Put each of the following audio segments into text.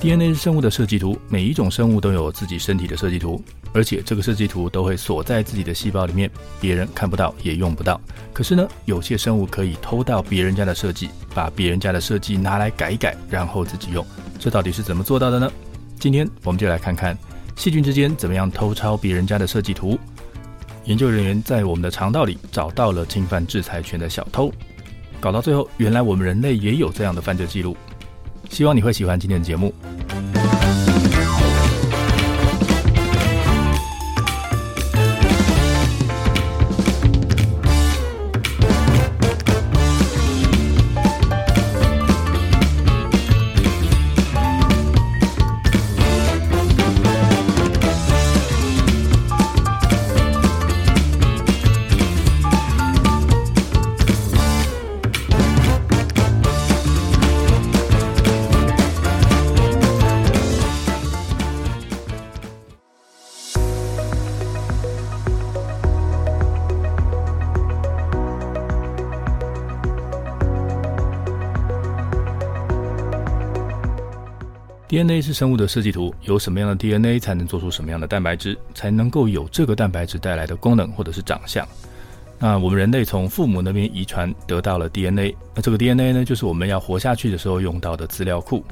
DNA 是生物的设计图，每一种生物都有自己身体的设计图，而且这个设计图都会锁在自己的细胞里面，别人看不到也用不到。可是呢，有些生物可以偷到别人家的设计，把别人家的设计拿来改一改，然后自己用。这到底是怎么做到的呢？今天我们就来看看细菌之间怎么样偷抄别人家的设计图。研究人员在我们的肠道里找到了侵犯制裁权的小偷，搞到最后，原来我们人类也有这样的犯罪记录。希望你会喜欢今天的节目。DNA 是生物的设计图，有什么样的 DNA 才能做出什么样的蛋白质，才能够有这个蛋白质带来的功能或者是长相。那我们人类从父母那边遗传得到了 DNA，那这个 DNA 呢，就是我们要活下去的时候用到的资料库。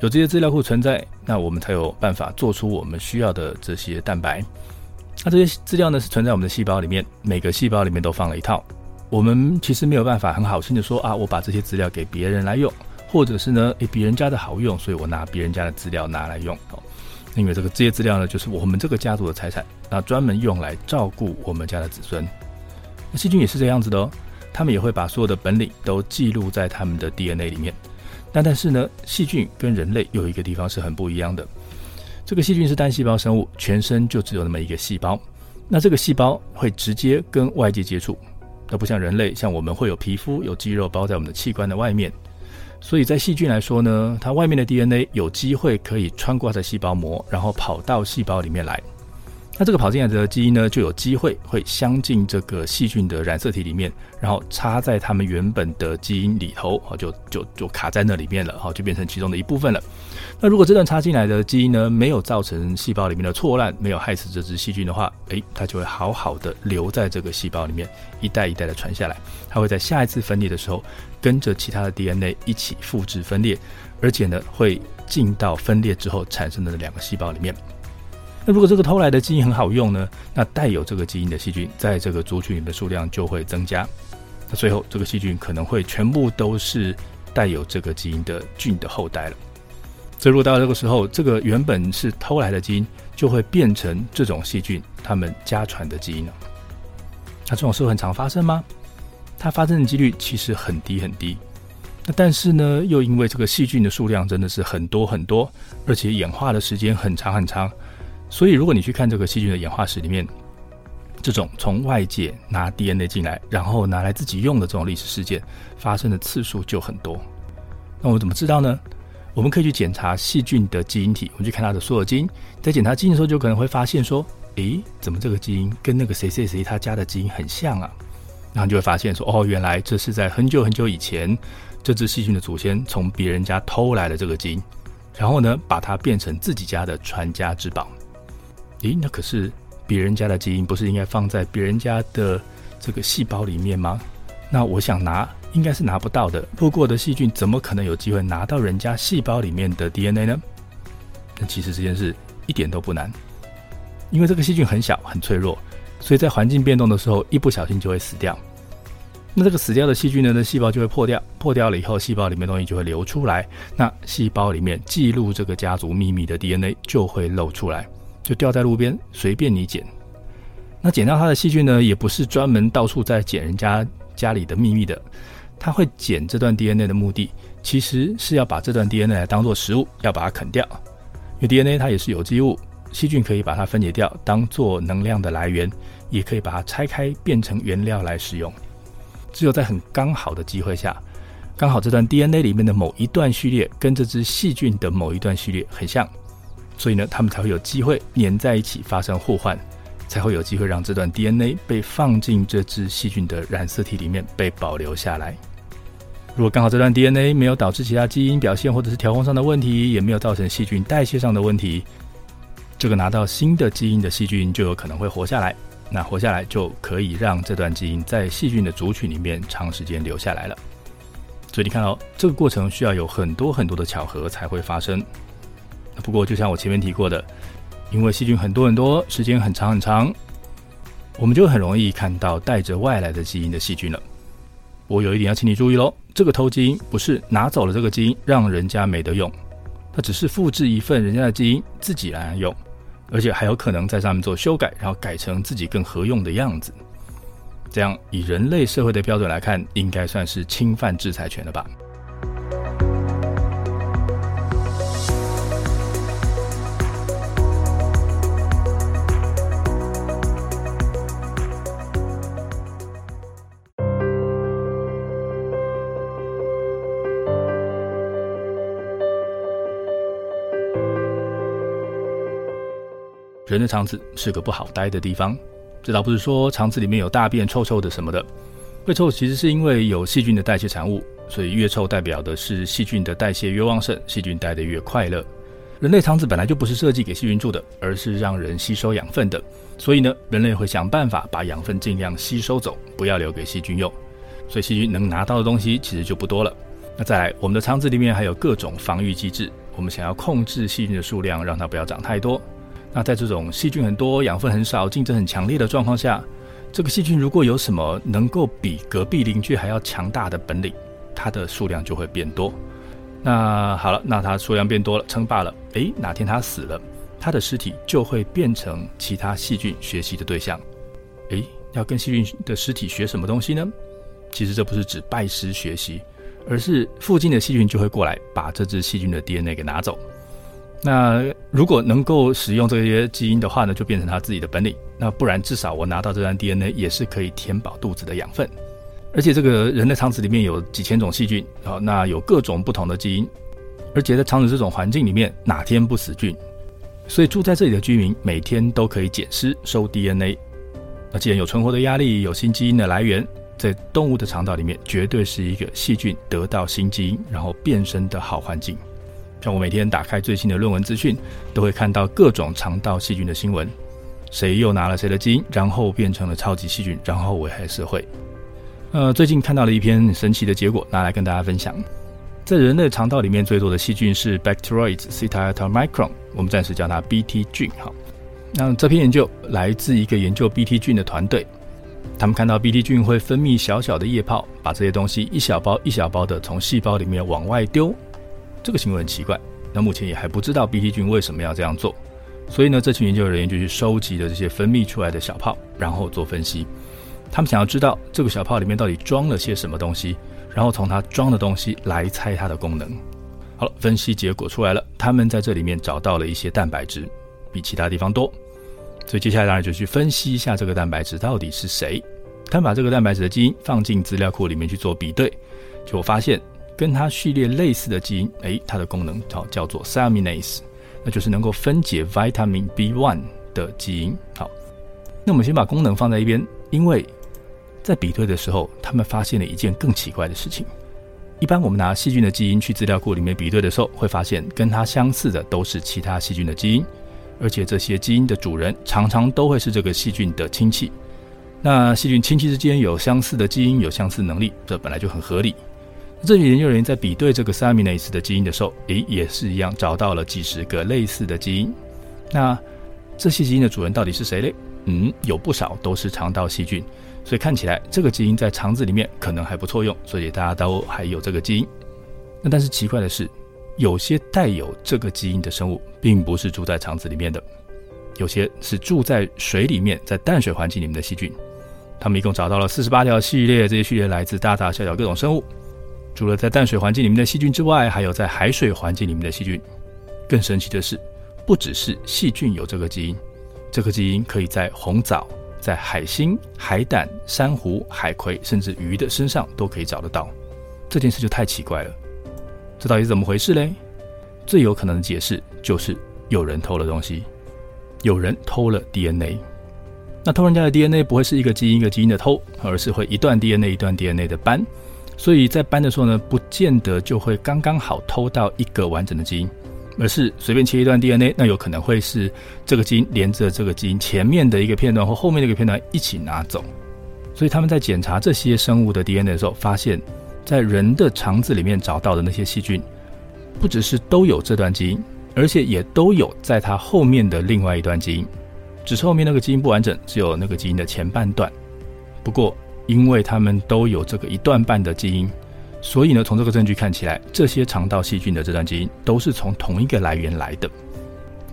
有这些资料库存在，那我们才有办法做出我们需要的这些蛋白。那这些资料呢，是存在我们的细胞里面，每个细胞里面都放了一套。我们其实没有办法很好心的说啊，我把这些资料给别人来用。或者是呢，诶，别人家的好用，所以我拿别人家的资料拿来用哦。因为这个这些资料呢，就是我们这个家族的财产，那专门用来照顾我们家的子孙。那细菌也是这样子的哦，他们也会把所有的本领都记录在他们的 DNA 里面。但但是呢，细菌跟人类有一个地方是很不一样的。这个细菌是单细胞生物，全身就只有那么一个细胞。那这个细胞会直接跟外界接触，那不像人类，像我们会有皮肤、有肌肉包在我们的器官的外面。所以在细菌来说呢，它外面的 DNA 有机会可以穿过它的细胞膜，然后跑到细胞里面来。那这个跑进来的基因呢，就有机会会镶进这个细菌的染色体里面，然后插在它们原本的基因里头，就就就卡在那里面了，就变成其中的一部分了。那如果这段插进来的基因呢，没有造成细胞里面的错乱，没有害死这只细菌的话，诶，它就会好好的留在这个细胞里面，一代一代的传下来。它会在下一次分裂的时候，跟着其他的 DNA 一起复制分裂，而且呢，会进到分裂之后产生的两个细胞里面。那如果这个偷来的基因很好用呢，那带有这个基因的细菌在这个族群里的数量就会增加。那最后这个细菌可能会全部都是带有这个基因的菌的后代了。所以如果到这个时候，这个原本是偷来的基因就会变成这种细菌它们家传的基因了。那这种事很常发生吗？它发生的几率其实很低很低。那但是呢，又因为这个细菌的数量真的是很多很多，而且演化的时间很长很长。所以，如果你去看这个细菌的演化史里面，这种从外界拿 DNA 进来，然后拿来自己用的这种历史事件，发生的次数就很多。那我们怎么知道呢？我们可以去检查细菌的基因体，我们去看它的所有基因。在检查基因的时候，就可能会发现说，诶，怎么这个基因跟那个谁谁谁他家的基因很像啊？然后就会发现说，哦，原来这是在很久很久以前，这只细菌的祖先从别人家偷来的这个基因，然后呢，把它变成自己家的传家之宝。诶，那可是别人家的基因，不是应该放在别人家的这个细胞里面吗？那我想拿，应该是拿不到的。路过的细菌怎么可能有机会拿到人家细胞里面的 DNA 呢？那其实这件事一点都不难，因为这个细菌很小很脆弱，所以在环境变动的时候，一不小心就会死掉。那这个死掉的细菌呢，那细胞就会破掉，破掉了以后，细胞里面东西就会流出来，那细胞里面记录这个家族秘密的 DNA 就会露出来。就掉在路边，随便你捡。那捡到它的细菌呢，也不是专门到处在捡人家家里的秘密的。它会捡这段 DNA 的目的，其实是要把这段 DNA 当做食物，要把它啃掉。因为 DNA 它也是有机物，细菌可以把它分解掉，当做能量的来源，也可以把它拆开变成原料来使用。只有在很刚好的机会下，刚好这段 DNA 里面的某一段序列跟这只细菌的某一段序列很像，所以呢，它们才会有机会粘在一起发生互换，才会有机会让这段 DNA 被放进这只细菌的染色体里面被保留下来。如果刚好这段 DNA 没有导致其他基因表现或者是调控上的问题，也没有造成细菌代谢上的问题，这个拿到新的基因的细菌就有可能会活下来。那活下来就可以让这段基因在细菌的族群里面长时间留下来了。所以你看到这个过程需要有很多很多的巧合才会发生。不过就像我前面提过的，因为细菌很多很多，时间很长很长，我们就很容易看到带着外来的基因的细菌了。我有一点要请你注意喽，这个偷基因不是拿走了这个基因让人家没得用，它只是复制一份人家的基因自己来用，而且还有可能在上面做修改，然后改成自己更合用的样子。这样以人类社会的标准来看，应该算是侵犯制裁权了吧？人的肠子是个不好待的地方，这倒不是说肠子里面有大便臭臭的什么的，会臭其实是因为有细菌的代谢产物，所以越臭代表的是细菌的代谢越旺盛，细菌待得越快乐。人类肠子本来就不是设计给细菌住的，而是让人吸收养分的，所以呢，人类会想办法把养分尽量吸收走，不要留给细菌用，所以细菌能拿到的东西其实就不多了。那再来，我们的肠子里面还有各种防御机制，我们想要控制细菌的数量，让它不要长太多。那在这种细菌很多、养分很少、竞争很强烈的状况下，这个细菌如果有什么能够比隔壁邻居还要强大的本领，它的数量就会变多。那好了，那它数量变多了，称霸了。诶，哪天它死了，它的尸体就会变成其他细菌学习的对象。诶，要跟细菌的尸体学什么东西呢？其实这不是指拜师学习，而是附近的细菌就会过来把这只细菌的 DNA 给拿走。那如果能够使用这些基因的话呢，就变成他自己的本领。那不然，至少我拿到这段 DNA 也是可以填饱肚子的养分。而且，这个人的肠子里面有几千种细菌，好，那有各种不同的基因。而且在肠子这种环境里面，哪天不死菌？所以住在这里的居民每天都可以捡尸收 DNA。那既然有存活的压力，有新基因的来源，在动物的肠道里面，绝对是一个细菌得到新基因然后变身的好环境。像我每天打开最新的论文资讯，都会看到各种肠道细菌的新闻，谁又拿了谁的基因，然后变成了超级细菌，然后危害社会。呃，最近看到了一篇神奇的结果，拿来跟大家分享。在人类肠道里面最多的细菌是 Bacteroides cetiatomicron，我们暂时叫它 BT 菌。好，那这篇研究来自一个研究 BT 菌的团队，他们看到 BT 菌会分泌小小的液泡，把这些东西一小包一小包的从细胞里面往外丢。这个行为很奇怪，那目前也还不知道 BT 菌为什么要这样做，所以呢，这群研究人员就去收集了这些分泌出来的小泡，然后做分析。他们想要知道这个小泡里面到底装了些什么东西，然后从它装的东西来猜它的功能。好了，分析结果出来了，他们在这里面找到了一些蛋白质，比其他地方多。所以接下来当然就去分析一下这个蛋白质到底是谁。他们把这个蛋白质的基因放进资料库里面去做比对，结果发现。跟它序列类似的基因，诶，它的功能叫叫做 Thiaminase，那就是能够分解 Vitamin B1 的基因。好，那我们先把功能放在一边，因为在比对的时候，他们发现了一件更奇怪的事情。一般我们拿细菌的基因去资料库里面比对的时候，会发现跟它相似的都是其他细菌的基因，而且这些基因的主人常常都会是这个细菌的亲戚。那细菌亲戚之间有相似的基因，有相似能力，这本来就很合理。这群研究人员在比对这个 s a m i n a s 的基因的时候，诶，也是一样找到了几十个类似的基因。那这些基因的主人到底是谁嘞？嗯，有不少都是肠道细菌，所以看起来这个基因在肠子里面可能还不错用，所以大家都还有这个基因。那但是奇怪的是，有些带有这个基因的生物，并不是住在肠子里面的，有些是住在水里面，在淡水环境里面的细菌。他们一共找到了四十八条系列，这些序列来自大大小小各种生物。除了在淡水环境里面的细菌之外，还有在海水环境里面的细菌。更神奇的是，不只是细菌有这个基因，这个基因可以在红藻、在海星、海胆、珊瑚、海葵，甚至鱼的身上都可以找得到。这件事就太奇怪了。这到底是怎么回事嘞？最有可能的解释就是有人偷了东西，有人偷了 DNA。那偷人家的 DNA 不会是一个基因一个基因的偷，而是会一段 DNA 一段 DNA 的搬。所以在搬的时候呢，不见得就会刚刚好偷到一个完整的基因，而是随便切一段 DNA，那有可能会是这个基因连着这个基因前面的一个片段或后面的一个片段一起拿走。所以他们在检查这些生物的 DNA 的时候，发现，在人的肠子里面找到的那些细菌，不只是都有这段基因，而且也都有在它后面的另外一段基因，只是后面那个基因不完整，只有那个基因的前半段。不过，因为他们都有这个一段半的基因，所以呢，从这个证据看起来，这些肠道细菌的这段基因都是从同一个来源来的。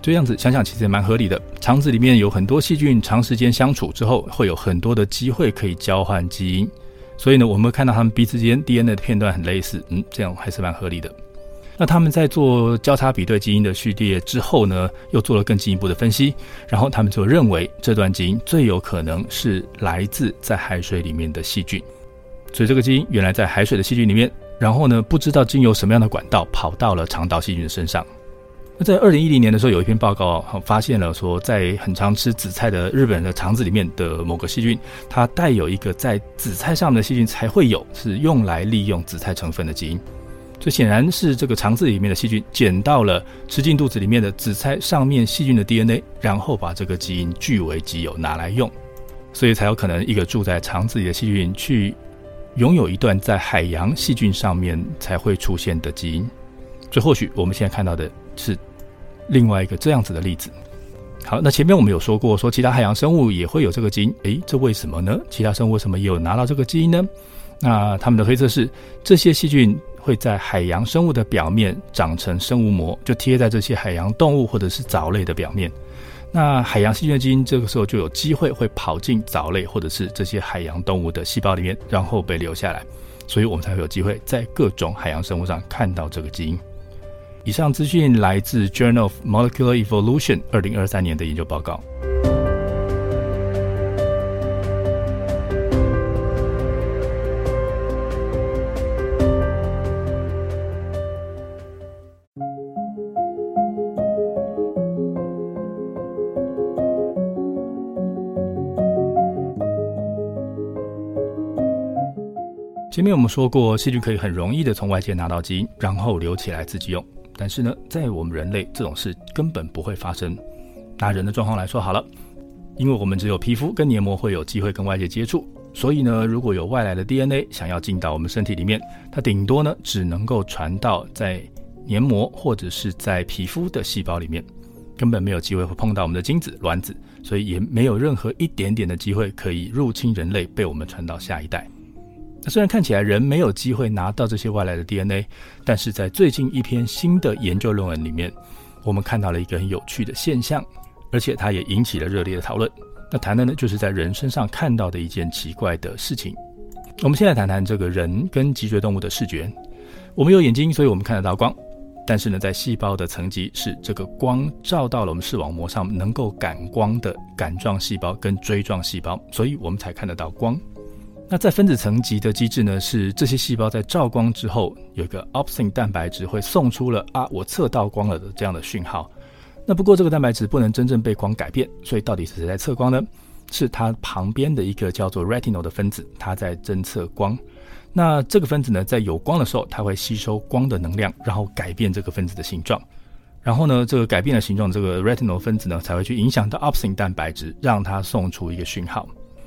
这样子想想，其实也蛮合理的。肠子里面有很多细菌，长时间相处之后，会有很多的机会可以交换基因。所以呢，我们看到他们彼此间 DNA 的片段很类似，嗯，这样还是蛮合理的。那他们在做交叉比对基因的序列之后呢，又做了更进一步的分析，然后他们就认为这段基因最有可能是来自在海水里面的细菌。所以这个基因原来在海水的细菌里面，然后呢，不知道经由什么样的管道跑到了肠道细菌的身上。那在二零一零年的时候，有一篇报告发现了说，在很常吃紫菜的日本人的肠子里面的某个细菌，它带有一个在紫菜上面的细菌才会有，是用来利用紫菜成分的基因。这显然是这个肠子里面的细菌捡到了吃进肚子里面的紫菜上面细菌的 DNA，然后把这个基因据为己有拿来用，所以才有可能一个住在肠子里的细菌去拥有一段在海洋细菌上面才会出现的基因。所以或许我们现在看到的是另外一个这样子的例子。好，那前面我们有说过，说其他海洋生物也会有这个基因，诶，这为什么呢？其他生物为什么也有拿到这个基因呢？那他们的推测是，这些细菌。会在海洋生物的表面长成生物膜，就贴在这些海洋动物或者是藻类的表面。那海洋细菌的基因这个时候就有机会会跑进藻类或者是这些海洋动物的细胞里面，然后被留下来。所以我们才会有机会在各种海洋生物上看到这个基因。以上资讯来自《Journal of Molecular Evolution》二零二三年的研究报告。前面我们说过，细菌可以很容易的从外界拿到基因，然后留起来自己用。但是呢，在我们人类这种事根本不会发生。拿人的状况来说好了，因为我们只有皮肤跟黏膜会有机会跟外界接触，所以呢，如果有外来的 DNA 想要进到我们身体里面，它顶多呢只能够传到在黏膜或者是在皮肤的细胞里面，根本没有机会会碰到我们的精子、卵子，所以也没有任何一点点的机会可以入侵人类，被我们传到下一代。那虽然看起来人没有机会拿到这些外来的 DNA，但是在最近一篇新的研究论文里面，我们看到了一个很有趣的现象，而且它也引起了热烈的讨论。那谈的呢，就是在人身上看到的一件奇怪的事情。我们现在谈谈这个人跟脊椎动物的视觉。我们有眼睛，所以我们看得到光，但是呢，在细胞的层级是这个光照到了我们视网膜上能够感光的杆状细胞跟锥状细胞，所以我们才看得到光。那在分子层级的机制呢，是这些细胞在照光之后，有一个 opsin 蛋白质会送出了啊，我测到光了的这样的讯号。那不过这个蛋白质不能真正被光改变，所以到底是谁在测光呢？是它旁边的一个叫做 retinol 的分子，它在侦测光。那这个分子呢，在有光的时候，它会吸收光的能量，然后改变这个分子的形状。然后呢，这个改变了形状，这个 retinol 分子呢，才会去影响到 opsin 蛋白质，让它送出一个讯号。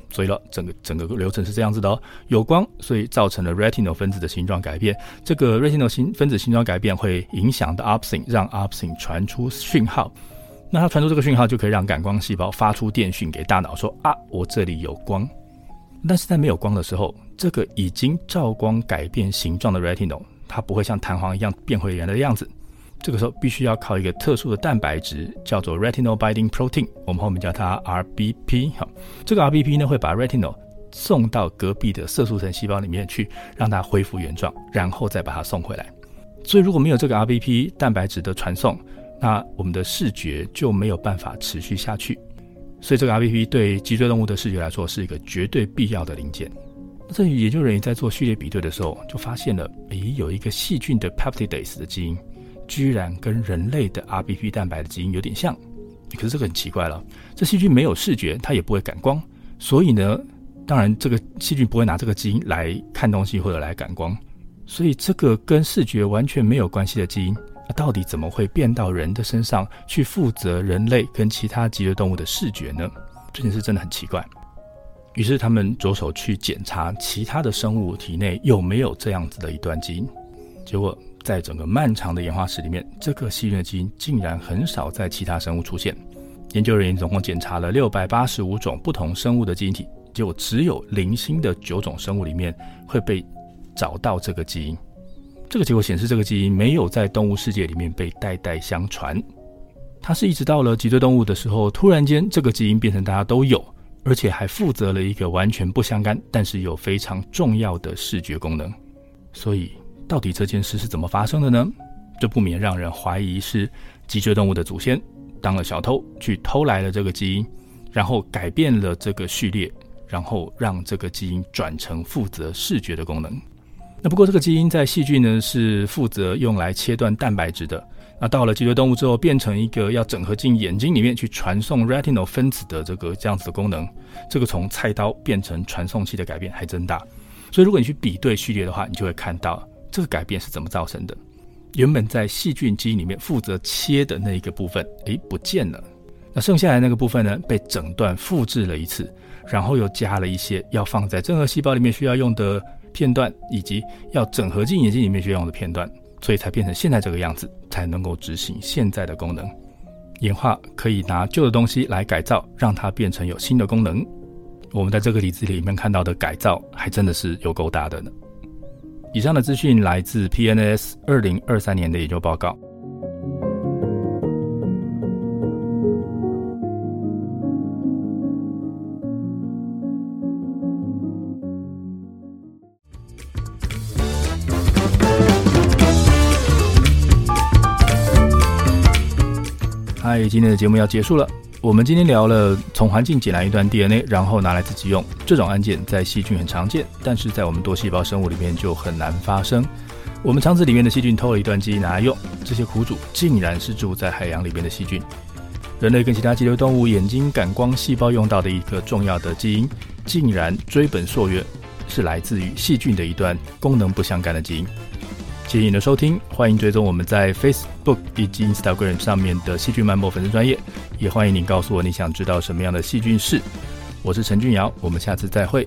所以了，整个整个流程是这样子的哦，有光，所以造成了 retinol 分子的形状改变。这个 retinol 形分子形状改变会影响到 opsin，让 opsin 传出讯号。那它传出这个讯号，就可以让感光细胞发出电讯给大脑说啊，我这里有光。但是在没有光的时候，这个已经照光改变形状的 retinol，它不会像弹簧一样变回原来的样子。这个时候必须要靠一个特殊的蛋白质，叫做 retinol binding protein，我们后面叫它 RBP。好，这个 RBP 呢会把 retinol 送到隔壁的色素层细胞里面去，让它恢复原状，然后再把它送回来。所以如果没有这个 RBP 蛋白质的传送，那我们的视觉就没有办法持续下去。所以这个 RBP 对脊椎动物的视觉来说是一个绝对必要的零件。这研究人员在做序列比对的时候，就发现了，诶，有一个细菌的 peptidase 的基因，居然跟人类的 RBP 蛋白的基因有点像。可是这个很奇怪了，这细菌没有视觉，它也不会感光，所以呢，当然这个细菌不会拿这个基因来看东西或者来感光，所以这个跟视觉完全没有关系的基因，那到底怎么会变到人的身上去负责人类跟其他脊椎动物的视觉呢？这件事真的很奇怪。于是他们着手去检查其他的生物体内有没有这样子的一段基因，结果在整个漫长的演化史里面，这个细菌的基因竟然很少在其他生物出现。研究人员总共检查了六百八十五种不同生物的基因体，结果只有零星的九种生物里面会被找到这个基因。这个结果显示，这个基因没有在动物世界里面被代代相传，它是一直到了脊椎动物的时候，突然间这个基因变成大家都有。而且还负责了一个完全不相干，但是有非常重要的视觉功能。所以，到底这件事是怎么发生的呢？这不免让人怀疑是脊椎动物的祖先当了小偷，去偷来了这个基因，然后改变了这个序列，然后让这个基因转成负责视觉的功能。那不过，这个基因在细菌呢是负责用来切断蛋白质的。那到了脊椎动物之后，变成一个要整合进眼睛里面去传送 retinal 分子的这个这样子的功能，这个从菜刀变成传送器的改变还真大。所以如果你去比对序列的话，你就会看到这个改变是怎么造成的。原本在细菌基因里面负责切的那一个部分，诶，不见了。那剩下来那个部分呢，被整段复制了一次，然后又加了一些要放在真核细胞里面需要用的片段，以及要整合进眼睛里面需要用的片段。所以才变成现在这个样子，才能够执行现在的功能。演化可以拿旧的东西来改造，让它变成有新的功能。我们在这个例子里面看到的改造，还真的是有够大的呢。以上的资讯来自 PNS 二零二三年的研究报告。今天的节目要结束了。我们今天聊了从环境捡来一段 DNA，然后拿来自己用。这种案件在细菌很常见，但是在我们多细胞生物里面就很难发生。我们肠子里面的细菌偷了一段基因拿来用，这些苦主竟然是住在海洋里面的细菌。人类跟其他脊椎动物眼睛感光细胞用到的一个重要的基因，竟然追本溯源，是来自于细菌的一段功能不相干的基因。谢谢你的收听，欢迎追踪我们在 Facebook 以及 Instagram 上面的细菌漫播粉丝专业，也欢迎你告诉我你想知道什么样的细菌事。我是陈俊尧，我们下次再会。